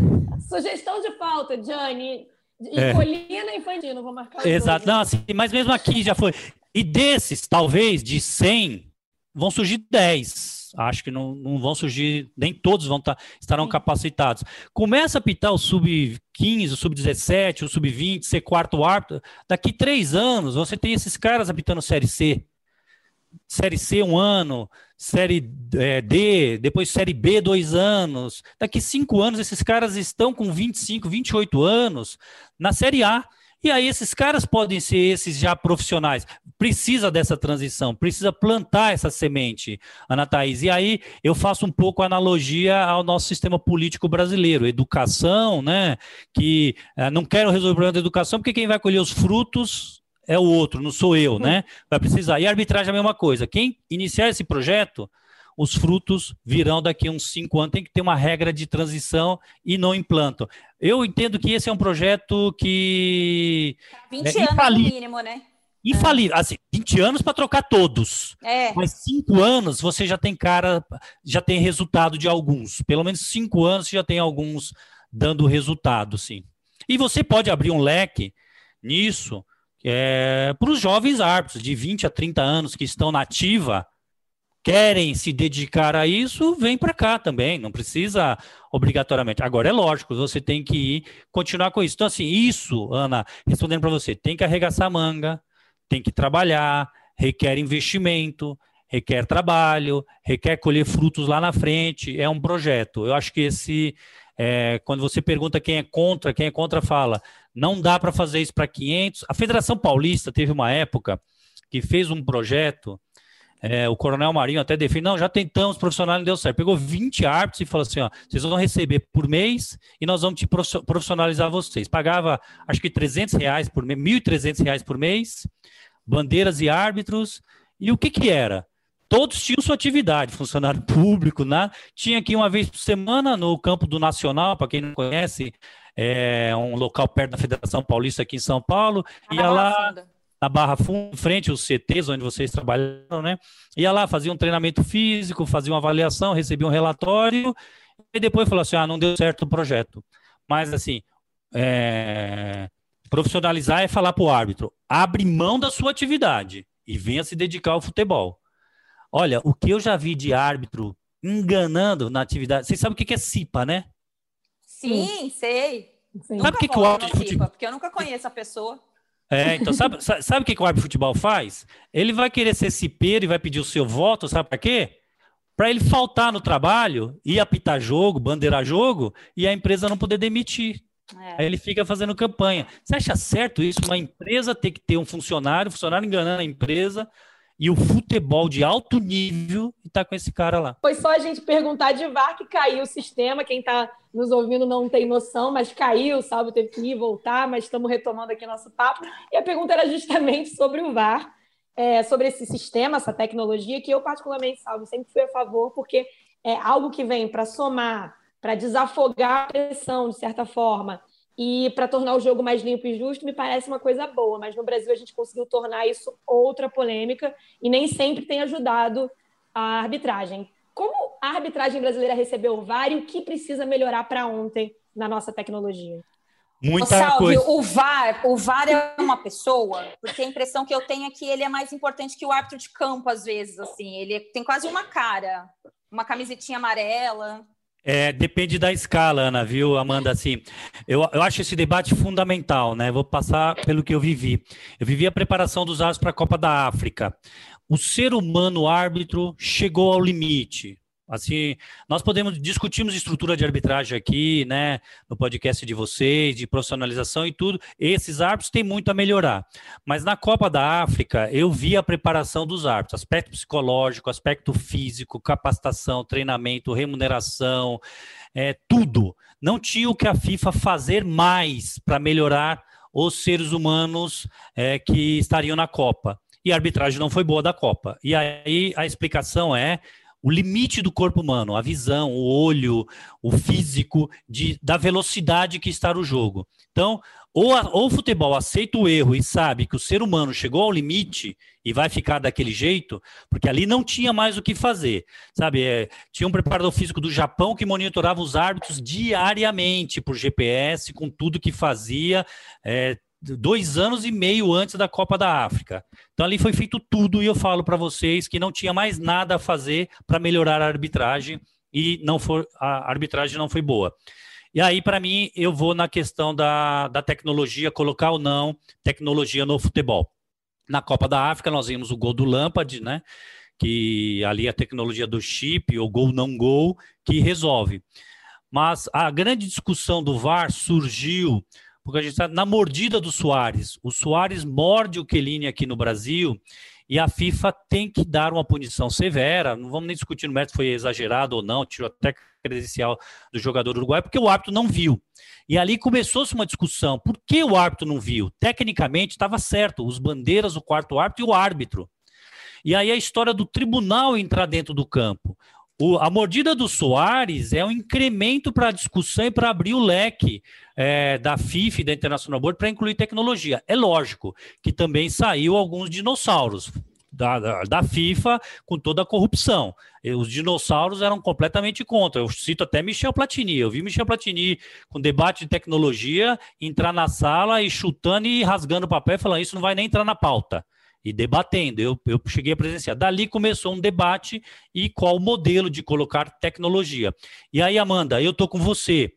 Sugestão de pauta, Gianni. É. Colina e Infantino, vou marcar. Exato. Não, assim, mas mesmo aqui já foi. E desses, talvez, de 100, vão surgir 10 acho que não, não vão surgir, nem todos vão estar, tá, estarão capacitados. Começa a pitar o sub-15, o sub-17, o sub-20, ser quarto árbitro, daqui três anos você tem esses caras apitando Série C. Série C um ano, Série é, D, depois Série B dois anos. Daqui cinco anos esses caras estão com 25, 28 anos na Série A. E aí esses caras podem ser esses já profissionais. Precisa dessa transição, precisa plantar essa semente, Ana Thaís. E aí eu faço um pouco analogia ao nosso sistema político brasileiro, educação, né? Que é, não quero resolver o problema da educação, porque quem vai colher os frutos é o outro, não sou eu, né? Vai precisar. E a arbitragem é a mesma coisa. Quem iniciar esse projeto os frutos virão daqui a uns cinco anos. Tem que ter uma regra de transição e não implantam. Eu entendo que esse é um projeto que. 20 é, anos no mínimo, né? Infalível. Assim, 20 anos para trocar todos. É. Mas cinco anos você já tem cara, já tem resultado de alguns. Pelo menos cinco anos você já tem alguns dando resultado, sim. E você pode abrir um leque nisso é, para os jovens árbitros de 20 a 30 anos que estão na ativa querem se dedicar a isso, vem para cá também, não precisa obrigatoriamente. Agora é lógico, você tem que ir continuar com isso. Então assim, isso, Ana, respondendo para você, tem que arregaçar a manga, tem que trabalhar, requer investimento, requer trabalho, requer colher frutos lá na frente, é um projeto. Eu acho que esse é, quando você pergunta quem é contra, quem é contra fala, não dá para fazer isso para 500. A Federação Paulista teve uma época que fez um projeto é, o Coronel Marinho até define, não, já tentamos, profissional não deu certo. Pegou 20 árbitros e falou assim, ó, vocês vão receber por mês e nós vamos te profissionalizar vocês. Pagava, acho que 300 reais por mês, 1.300 reais por mês, bandeiras e árbitros. E o que que era? Todos tinham sua atividade, funcionário público, né? tinha aqui uma vez por semana no campo do Nacional, para quem não conhece, é um local perto da Federação Paulista aqui em São Paulo, ia lá... Funda na Barra Funda, em frente aos CTs onde vocês trabalharam, né? Ia lá, fazia um treinamento físico, fazia uma avaliação, recebia um relatório, e depois falou assim: ah, não deu certo o projeto. Mas, assim, é... profissionalizar é falar para o árbitro: abre mão da sua atividade e venha se dedicar ao futebol. Olha, o que eu já vi de árbitro enganando na atividade. Vocês sabem o que é CIPA, né? Sim, sei. Sim. Sabe o que, que o árbitro de futebol... Porque eu nunca conheço a pessoa. É, então sabe, sabe o que, que o árbitro de futebol faz? Ele vai querer ser cipeiro e vai pedir o seu voto, sabe para quê? para ele faltar no trabalho e apitar jogo, bandeirar jogo e a empresa não poder demitir. É. Aí ele fica fazendo campanha. Você acha certo isso? Uma empresa ter que ter um funcionário, funcionário enganando a empresa e o futebol de alto nível e tá com esse cara lá. Foi só a gente perguntar de VAR que caiu o sistema. Quem está nos ouvindo não tem noção, mas caiu, sabe? Teve que ir voltar, mas estamos retomando aqui nosso papo. E a pergunta era justamente sobre o VAR, é, sobre esse sistema, essa tecnologia, que eu, particularmente, salvo, sempre fui a favor, porque é algo que vem para somar, para desafogar a pressão, de certa forma, e para tornar o jogo mais limpo e justo, me parece uma coisa boa. Mas no Brasil a gente conseguiu tornar isso outra polêmica e nem sempre tem ajudado a arbitragem. Como a arbitragem brasileira recebeu o VAR e o que precisa melhorar para ontem na nossa tecnologia? Muita Salve, coisa. o VAR, o VAR é uma pessoa, porque a impressão que eu tenho é que ele é mais importante que o árbitro de campo, às vezes, assim, ele tem quase uma cara, uma camisetinha amarela. É, depende da escala, Ana, viu, Amanda? Assim, eu, eu acho esse debate fundamental, né? Vou passar pelo que eu vivi. Eu vivi a preparação dos árbitros para a Copa da África. O ser humano árbitro chegou ao limite. Assim, nós podemos discutirmos estrutura de arbitragem aqui, né, no podcast de vocês, de profissionalização e tudo. Esses árbitros têm muito a melhorar. Mas na Copa da África, eu vi a preparação dos árbitros, aspecto psicológico, aspecto físico, capacitação, treinamento, remuneração, é, tudo. Não tinha o que a FIFA fazer mais para melhorar os seres humanos é, que estariam na Copa. E a arbitragem não foi boa da Copa. E aí a explicação é o limite do corpo humano, a visão, o olho, o físico, de, da velocidade que está o jogo. Então, ou, a, ou o futebol aceita o erro e sabe que o ser humano chegou ao limite e vai ficar daquele jeito, porque ali não tinha mais o que fazer. Sabe, é, tinha um preparador físico do Japão que monitorava os árbitros diariamente por GPS, com tudo que fazia. É, dois anos e meio antes da Copa da África. Então ali foi feito tudo e eu falo para vocês que não tinha mais nada a fazer para melhorar a arbitragem e não for, a arbitragem não foi boa. E aí, para mim, eu vou na questão da, da tecnologia, colocar ou não tecnologia no futebol. Na Copa da África, nós vimos o gol do Lampard, né? Que ali a tecnologia do chip, ou gol não gol, que resolve. Mas a grande discussão do VAR surgiu porque a gente está na mordida do Soares. O Soares morde o Kelini aqui no Brasil e a FIFA tem que dar uma punição severa. Não vamos nem discutir no mérito foi exagerado ou não, tirou até credencial do jogador uruguaio, porque o árbitro não viu. E ali começou-se uma discussão. Por que o árbitro não viu? Tecnicamente estava certo, os bandeiras, o quarto árbitro e o árbitro. E aí a história do tribunal entrar dentro do campo. O, a mordida do Soares é um incremento para a discussão e para abrir o leque é, da FIFA e da International Board para incluir tecnologia. É lógico que também saiu alguns dinossauros. Da, da, da, FIFA com toda a corrupção. Os dinossauros eram completamente contra. Eu cito até Michel Platini. Eu vi Michel Platini com debate de tecnologia entrar na sala e chutando e rasgando o papel falando: Isso não vai nem entrar na pauta e debatendo. Eu, eu cheguei a presenciar. Dali começou um debate e qual o modelo de colocar tecnologia. E aí, Amanda, eu estou com você.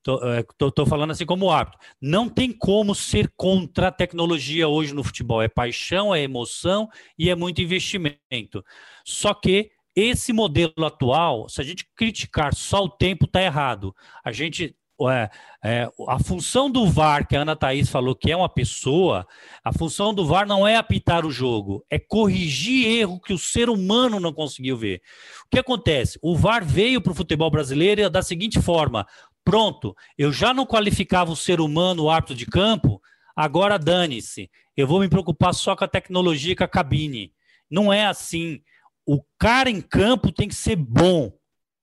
Estou é, falando assim como árbitro. Não tem como ser contra a tecnologia hoje no futebol. É paixão, é emoção e é muito investimento. Só que esse modelo atual, se a gente criticar só o tempo, está errado. A gente é, é, a função do VAR, que a Ana Thaís falou que é uma pessoa, a função do VAR não é apitar o jogo, é corrigir erro que o ser humano não conseguiu ver. O que acontece? O VAR veio para o futebol brasileiro da seguinte forma: pronto, eu já não qualificava o ser humano, o árbitro de campo, agora dane-se, eu vou me preocupar só com a tecnologia, com a cabine. Não é assim. O cara em campo tem que ser bom,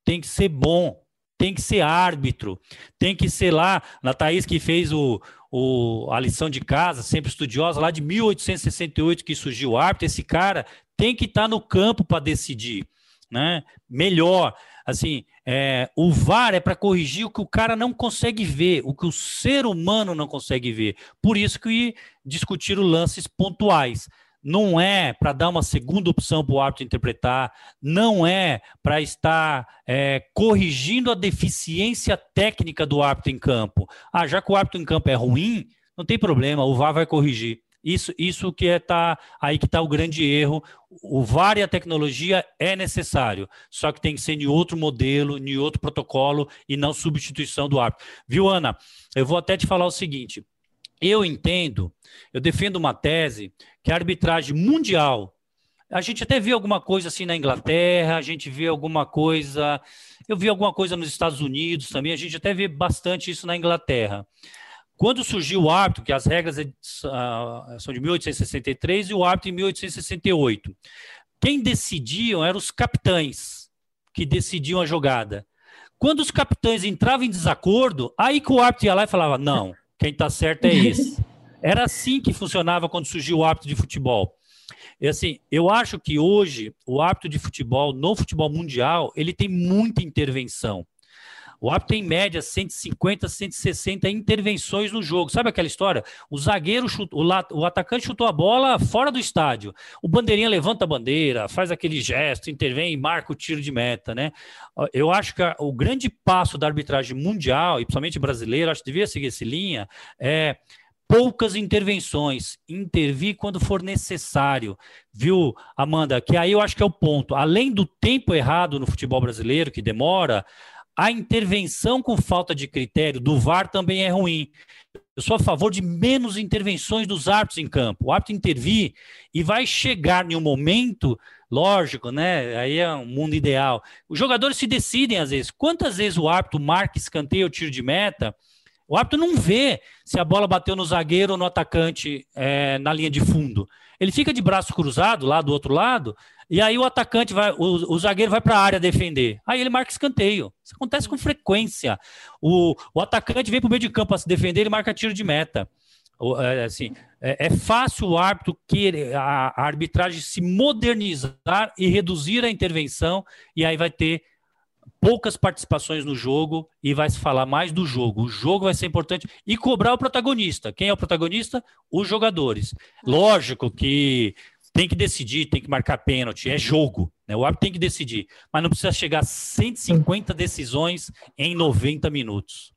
tem que ser bom tem que ser árbitro, tem que ser lá, na Thaís que fez o, o, a lição de casa, sempre estudiosa, lá de 1868 que surgiu o árbitro, esse cara tem que estar tá no campo para decidir, né? Melhor, assim, é, o VAR é para corrigir o que o cara não consegue ver, o que o ser humano não consegue ver. Por isso que discutir lances pontuais não é para dar uma segunda opção para o árbitro interpretar, não é para estar é, corrigindo a deficiência técnica do árbitro em campo. Ah, já que o árbitro em campo é ruim, não tem problema, o VAR vai corrigir. Isso, isso que é tá aí que está o grande erro. O VAR e a tecnologia é necessário, só que tem que ser em outro modelo, em outro protocolo e não substituição do árbitro. Viu, Ana? Eu vou até te falar o seguinte. Eu entendo, eu defendo uma tese que a arbitragem mundial a gente até viu alguma coisa assim na Inglaterra, a gente vê alguma coisa. Eu vi alguma coisa nos Estados Unidos também, a gente até vê bastante isso na Inglaterra. Quando surgiu o árbitro, que as regras uh, são de 1863 e o árbitro em 1868, quem decidiam eram os capitães que decidiam a jogada. Quando os capitães entravam em desacordo, aí que o árbitro ia lá e falava: não, quem está certo é esse. Era assim que funcionava quando surgiu o árbitro de futebol. E assim, eu acho que hoje o árbitro de futebol, no futebol mundial, ele tem muita intervenção. O árbitro tem em média 150, 160 intervenções no jogo. Sabe aquela história? O zagueiro, chutou, o, atacante chutou a bola fora do estádio. O bandeirinha levanta a bandeira, faz aquele gesto, intervém e marca o tiro de meta, né? Eu acho que o grande passo da arbitragem mundial, e principalmente brasileira, acho que devia seguir essa linha, é poucas intervenções, intervir quando for necessário, viu, Amanda? Que aí eu acho que é o ponto. Além do tempo errado no futebol brasileiro, que demora, a intervenção com falta de critério do VAR também é ruim. Eu sou a favor de menos intervenções dos árbitros em campo. O árbitro intervir e vai chegar em um momento, lógico, né? Aí é um mundo ideal. Os jogadores se decidem às vezes. Quantas vezes o árbitro marca escanteio ou tiro de meta? O árbitro não vê se a bola bateu no zagueiro ou no atacante é, na linha de fundo. Ele fica de braço cruzado lá do outro lado, e aí o atacante vai, o, o zagueiro vai para a área defender. Aí ele marca escanteio. Isso acontece com frequência. O, o atacante vem para o meio de campo para se defender, ele marca tiro de meta. É, assim, é, é, fácil o árbitro querer, a, a arbitragem se modernizar e reduzir a intervenção, e aí vai ter poucas participações no jogo e vai se falar mais do jogo. O jogo vai ser importante e cobrar o protagonista. Quem é o protagonista? Os jogadores. Lógico que tem que decidir, tem que marcar pênalti, é jogo. Né? O árbitro tem que decidir, mas não precisa chegar a 150 decisões em 90 minutos.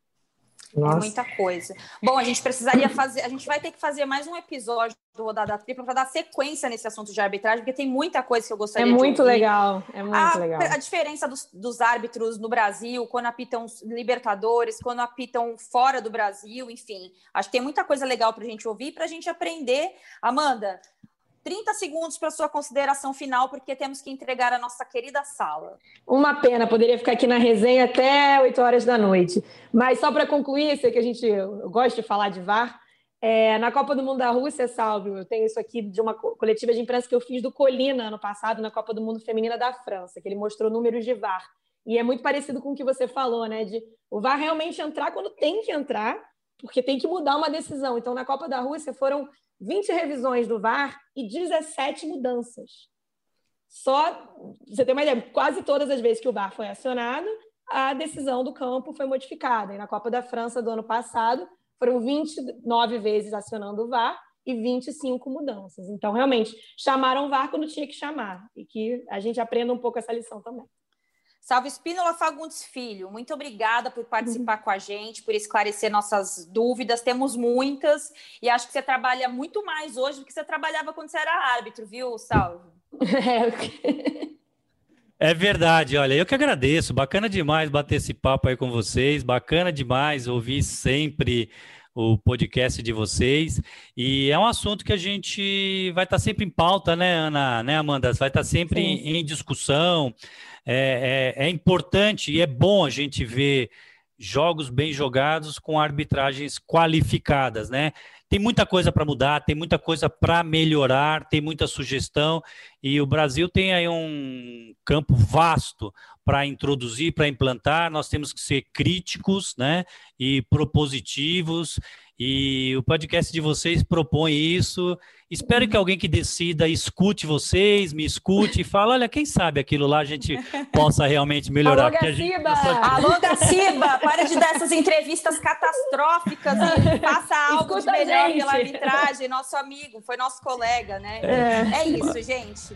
Nossa. É muita coisa. Bom, a gente precisaria fazer, a gente vai ter que fazer mais um episódio do Rodada Tripla para dar sequência nesse assunto de arbitragem, porque tem muita coisa que eu gostaria é de É muito legal, é muito a, legal. A diferença dos, dos, árbitros no Brasil, quando apitam Libertadores, quando apitam fora do Brasil, enfim. Acho que tem muita coisa legal para a gente ouvir, para a gente aprender. Amanda, 30 segundos para sua consideração final, porque temos que entregar a nossa querida sala. Uma pena, poderia ficar aqui na resenha até 8 horas da noite. Mas só para concluir, sei que a gente gosta de falar de VAR. É, na Copa do Mundo da Rússia, Salve, eu tenho isso aqui de uma coletiva de imprensa que eu fiz do Colina ano passado, na Copa do Mundo Feminina da França, que ele mostrou números de VAR. E é muito parecido com o que você falou, né? De o VAR realmente entrar quando tem que entrar, porque tem que mudar uma decisão. Então, na Copa da Rússia foram 20 revisões do VAR e 17 mudanças. Só, você tem uma ideia, quase todas as vezes que o VAR foi acionado, a decisão do campo foi modificada. E na Copa da França do ano passado, foram 29 vezes acionando o VAR e 25 mudanças. Então, realmente, chamaram o VAR quando tinha que chamar. E que a gente aprenda um pouco essa lição também. Salve Espínola Fagundes Filho, muito obrigada por participar uhum. com a gente, por esclarecer nossas dúvidas. Temos muitas e acho que você trabalha muito mais hoje do que você trabalhava quando você era árbitro, viu, Salve? É verdade, olha, eu que agradeço. Bacana demais bater esse papo aí com vocês, bacana demais ouvir sempre o podcast de vocês. E é um assunto que a gente vai estar sempre em pauta, né, Ana, né, Amanda? Vai estar sempre em, em, discussão. É, é, é importante e é bom a gente ver jogos bem jogados com arbitragens qualificadas, né? Tem muita coisa para mudar, tem muita coisa para melhorar, tem muita sugestão e o Brasil tem aí um campo vasto para introduzir, para implantar. Nós temos que ser críticos, né? E propositivos e o podcast de vocês propõe isso. Espero que alguém que decida escute vocês, me escute e fale, olha, quem sabe aquilo lá a gente possa realmente melhorar. Alô, Gaciba! Gente... Alô, Gaciba! Para de dar essas entrevistas catastróficas e faça algo Escuta de melhor pela arbitragem. Nosso amigo, foi nosso colega, né? É, é isso, gente.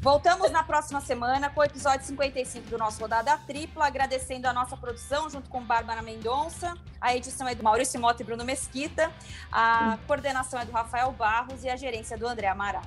Voltamos na próxima semana com o episódio 55 do nosso Rodada Tripla, agradecendo a nossa produção junto com Bárbara Mendonça. A edição é do Maurício Mota e Bruno Mesquita. A coordenação é do Rafael Barros e a gerência do André Amaral.